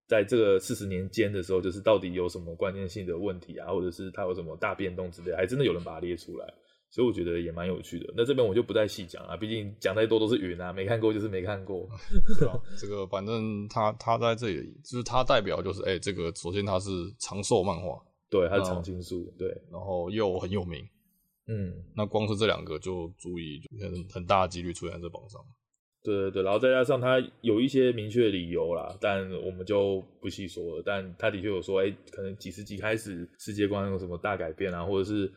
在这个四十年间的时候，就是到底有什么关键性的问题啊，或者是它有什么大变动之类，还真的有人把它列出来，所以我觉得也蛮有趣的。那这边我就不再细讲了，毕竟讲太多都是云啊，没看过就是没看过。对啊，这个反正它它在这里，就是它代表就是哎、欸，这个首先它是长寿漫画，对，它是长青树，对，然后又很有名，嗯，那光是这两个就足以很很大的几率出现在这榜上。对对对，然后再加上他有一些明确的理由啦，但我们就不细说了。但他的确有说，哎，可能几十集开始世界观有什么大改变啊，或者是，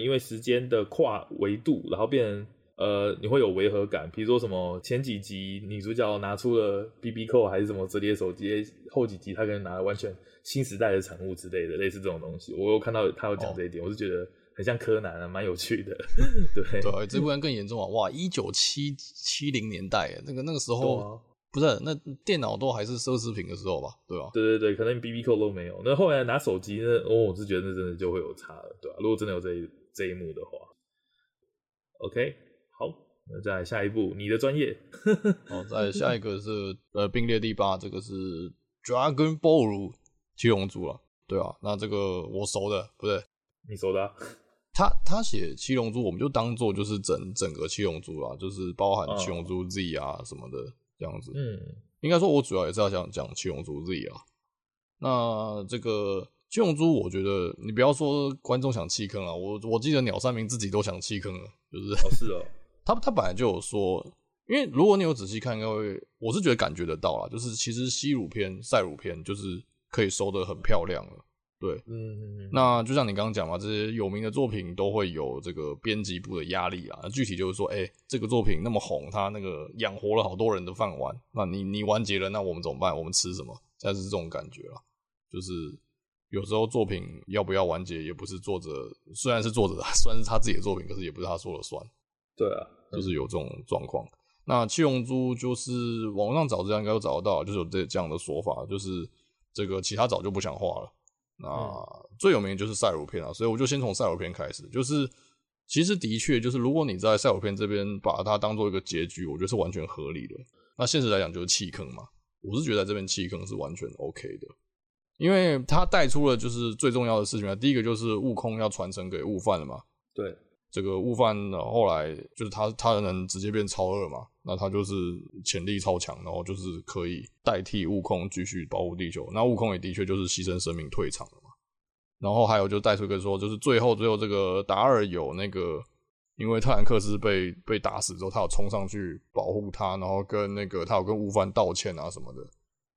因为时间的跨维度，然后变成呃，你会有违和感。比如说什么前几集女主角拿出了 BB 扣还是什么折叠手机，后几集她可能拿了完全新时代的产物之类的，类似这种东西。我有看到他有讲这一点，哦、我是觉得很像柯南啊，蛮有趣的。对对，这部分更严重啊！哇，一九七七零年代，那个那个时候、啊、不是那电脑都还是奢侈品的时候吧？对吧、啊？对对对，可能 BB 扣都没有。那后来拿手机，呢哦，我是觉得那真的就会有差了，对吧、啊？如果真的有这一这一幕的话，OK，好，那再来下一步，你的专业。好，再下一个是呃并列第八，这个是 Dragon Ball 七龙珠了，对啊，那这个我熟的，不对，你熟的、啊。他他写七龙珠，我们就当做就是整整个七龙珠啦，就是包含七龙珠 Z 啊什么的这样子。嗯，应该说，我主要也是要想讲七龙珠 Z 啊。那这个七龙珠，我觉得你不要说观众想弃坑啊，我我记得鸟山明自己都想弃坑了，就是。哦，是哦。他他本来就有说，因为如果你有仔细看，应该会，我是觉得感觉得到啦，就是其实西鲁篇、赛鲁篇就是可以收的很漂亮了。对，嗯嗯嗯，那就像你刚刚讲嘛，这些有名的作品都会有这个编辑部的压力啊。具体就是说，哎、欸，这个作品那么红，它那个养活了好多人的饭碗，那你你完结了，那我们怎么办？我们吃什么？现在是这种感觉啊。就是有时候作品要不要完结，也不是作者，虽然是作者的，虽然是他自己的作品，可是也不是他说了算。对啊，就是有这种状况。那七龙珠就是网上找资料应该都找得到，就是有这这样的说法，就是这个其他早就不想画了。那最有名的就是赛罗篇啊，所以我就先从赛罗篇开始。就是其实的确，就是如果你在赛罗篇这边把它当做一个结局，我觉得是完全合理的。那现实来讲就是弃坑嘛，我是觉得在这边弃坑是完全 OK 的，因为它带出了就是最重要的事情啊。第一个就是悟空要传承给悟饭了嘛，对。这个悟饭呢，后来就是他，他能直接变超二嘛？那他就是潜力超强，然后就是可以代替悟空继续保护地球。那悟空也的确就是牺牲生命退场了嘛。然后还有就带出一个说，就是最后最后这个达尔有那个，因为特兰克斯被被打死之后，他有冲上去保护他，然后跟那个他有跟悟饭道歉啊什么的。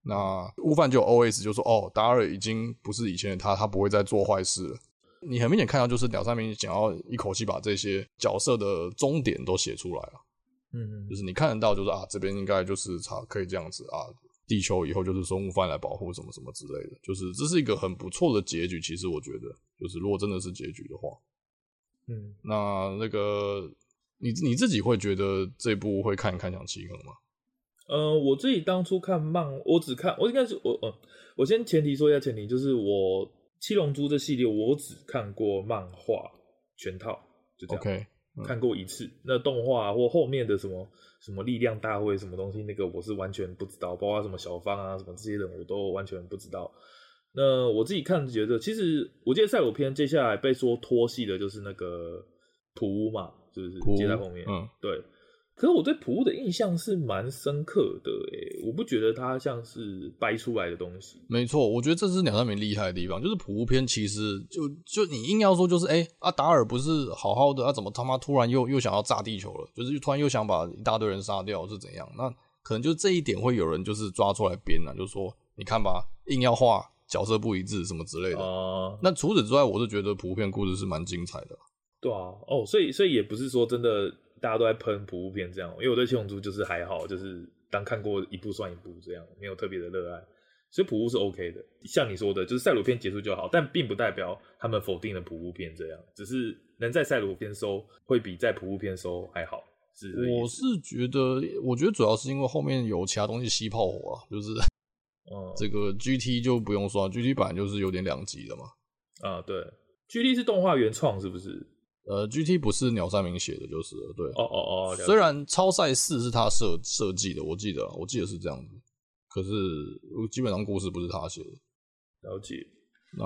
那悟饭就 OS 就说：“哦，达尔已经不是以前的他，他不会再做坏事了。”你很明显看到，就是鸟山明想要一口气把这些角色的终点都写出来了。嗯，就是你看得到，就是啊，这边应该就是他可以这样子啊，地球以后就是孙悟饭来保护什么什么之类的，就是这是一个很不错的结局。其实我觉得，就是如果真的是结局的话，嗯，那那个你你自己会觉得这部会看一看想弃坑吗？呃，我自己当初看漫，我只看我应该是我呃，我先前提说一下前提，就是我。七龙珠这系列我只看过漫画全套，就这样，okay, 嗯、看过一次。那动画或后面的什么什么力量大会什么东西，那个我是完全不知道，包括什么小芳啊什么这些人我都完全不知道。那我自己看觉得，其实我记得赛鲁篇接下来被说拖戏的就是那个普乌嘛，就是接在后面，嗯，对。可是我对普乌的印象是蛮深刻的诶，我不觉得它像是掰出来的东西。没错，我觉得这是鸟山明厉害的地方，就是普乌篇其实就就你硬要说就是哎，阿达尔不是好好的，他、啊、怎么他妈突然又又想要炸地球了？就是突然又想把一大堆人杀掉是怎样？那可能就这一点会有人就是抓出来编啊，就是说你看吧，硬要画角色不一致什么之类的。啊、那除此之外，我是觉得普乌篇故事是蛮精彩的。对啊，哦，所以所以也不是说真的。大家都在喷普乌篇这样，因为我对七龙珠就是还好，就是当看过一部算一部这样，没有特别的热爱，所以普乌是 OK 的。像你说的，就是赛鲁片结束就好，但并不代表他们否定了普乌篇这样，只是能在赛鲁片收会比在普乌片收还好。是，我是觉得，我觉得主要是因为后面有其他东西吸炮火啊，就是，嗯，这个 GT 就不用说，GT 版就是有点两极的嘛。啊，对，GT 是动画原创是不是？呃，GT 不是鸟山明写的，就是对。哦哦哦，虽然超赛四是他设设计的，我记得，我记得是这样子。可是基本上故事不是他写的。了解。那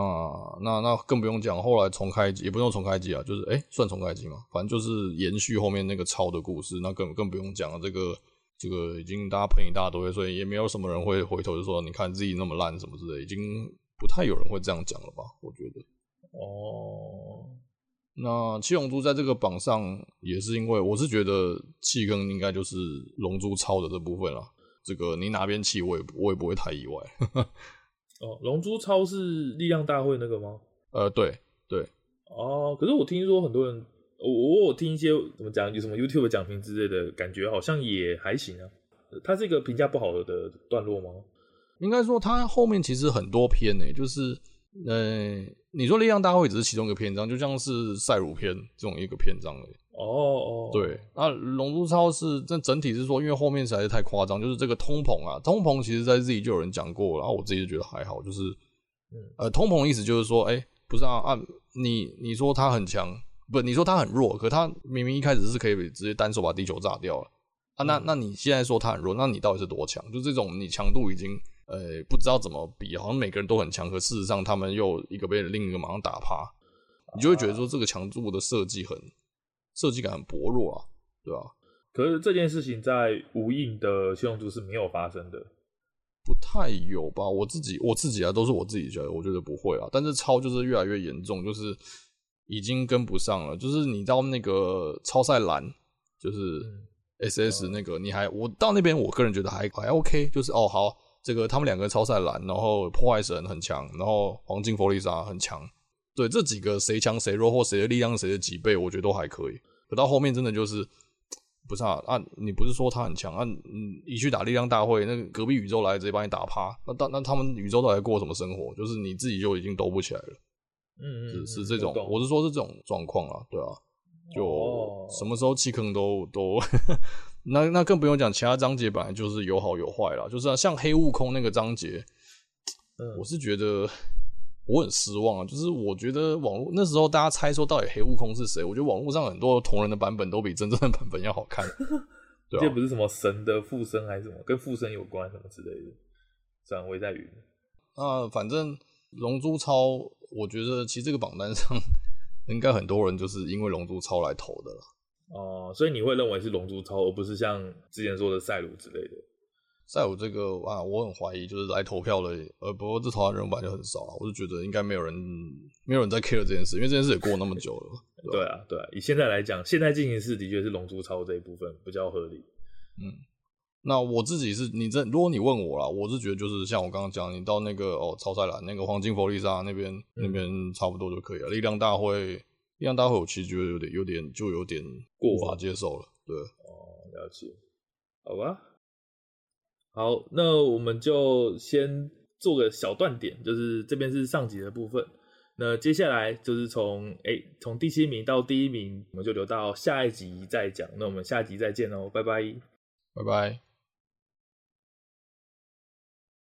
那那更不用讲，后来重开机也不用重开机啊，就是哎、欸，算重开机嘛，反正就是延续后面那个超的故事。那更更不用讲了，这个这个已经大家喷一大堆，所以也没有什么人会回头就说，你看自己那么烂什么之类，已经不太有人会这样讲了吧？我觉得。哦。那七龙珠在这个榜上也是因为我是觉得弃坑应该就是龙珠超的这部分了。这个你哪边弃我也我也不会太意外。哦，龙珠超是力量大会那个吗？呃，对对。哦，可是我听说很多人，我我有听一些怎么讲，有什么 YouTube 讲评之类的感觉，好像也还行啊。它是一个评价不好的段落吗？应该说它后面其实很多篇呢，就是呃。你说力量大会只是其中一个篇章，就像是赛鲁篇这种一个篇章而已。哦哦，对，那龙珠超是这整体是说，因为后面实在是太夸张，就是这个通膨啊，通膨其实在自己就有人讲过，然后我自己就觉得还好，就是，呃，通膨意思就是说，哎，不是啊，啊，你你说他很强，不，你说他很弱，可他明明一开始是可以直接单手把地球炸掉了啊，那那你现在说他很弱，那你到底是多强？就这种你强度已经，呃，不知道怎么比，好像每个人都很强，可事实上他们又一个被另一个马上打趴，你就会觉得说这个强度的设计很。设计感很薄弱啊，对吧、啊？可是这件事情在无印的七龙珠是没有发生的，不太有吧？我自己我自己啊，都是我自己觉得，我觉得不会啊。但是超就是越来越严重，就是已经跟不上了。就是你到那个超赛蓝，就是 S S 那个，嗯、你还我到那边，我个人觉得还还 OK。就是哦，好，这个他们两个超赛蓝，然后破坏神很强，然后黄金弗利萨很强。对，这几个谁强谁弱，或谁的力量谁的几倍，我觉得都还可以。可到后面真的就是不是啊？啊，你不是说他很强啊？你，一去打力量大会，那个隔壁宇宙来直接把你打趴，那那那他们宇宙都还过什么生活？就是你自己就已经兜不起来了。嗯嗯，是是这种，我，我是说是这种状况啊，对啊，就什么时候弃坑都都，那那更不用讲，其他章节本来就是有好有坏啦。就是、啊、像黑悟空那个章节，我是觉得。我很失望啊，就是我觉得网络那时候大家猜说到底黑悟空是谁，我觉得网络上很多同人的版本都比真正的版本要好看。这、啊、不是什么神的附身还是什么，跟附身有关什么之类的，转为在云。那，反正龙珠超，我觉得其实这个榜单上 应该很多人就是因为龙珠超来投的了。哦，所以你会认为是龙珠超，而不是像之前说的赛鲁之类的。赛鲁这个啊，我很怀疑，就是来投票的，呃，不过这投的人本来就很少了，我就觉得应该没有人，没有人在 care 这件事，因为这件事也过那么久了。对，啊，对啊，以现在来讲，现在进行式的确是龙珠超这一部分比较合理。嗯，那我自己是，你这如果你问我啦，我是觉得就是像我刚刚讲，你到那个哦，超赛兰那个黄金佛利萨那边，嗯、那边差不多就可以了。力量大会，力量大会，我其实觉得有点，有点，就有点无法接受了。对，哦，了解，好吧。好，那我们就先做个小断点，就是这边是上集的部分。那接下来就是从诶从第七名到第一名，我们就留到下一集再讲。那我们下集再见喽，拜拜，拜拜。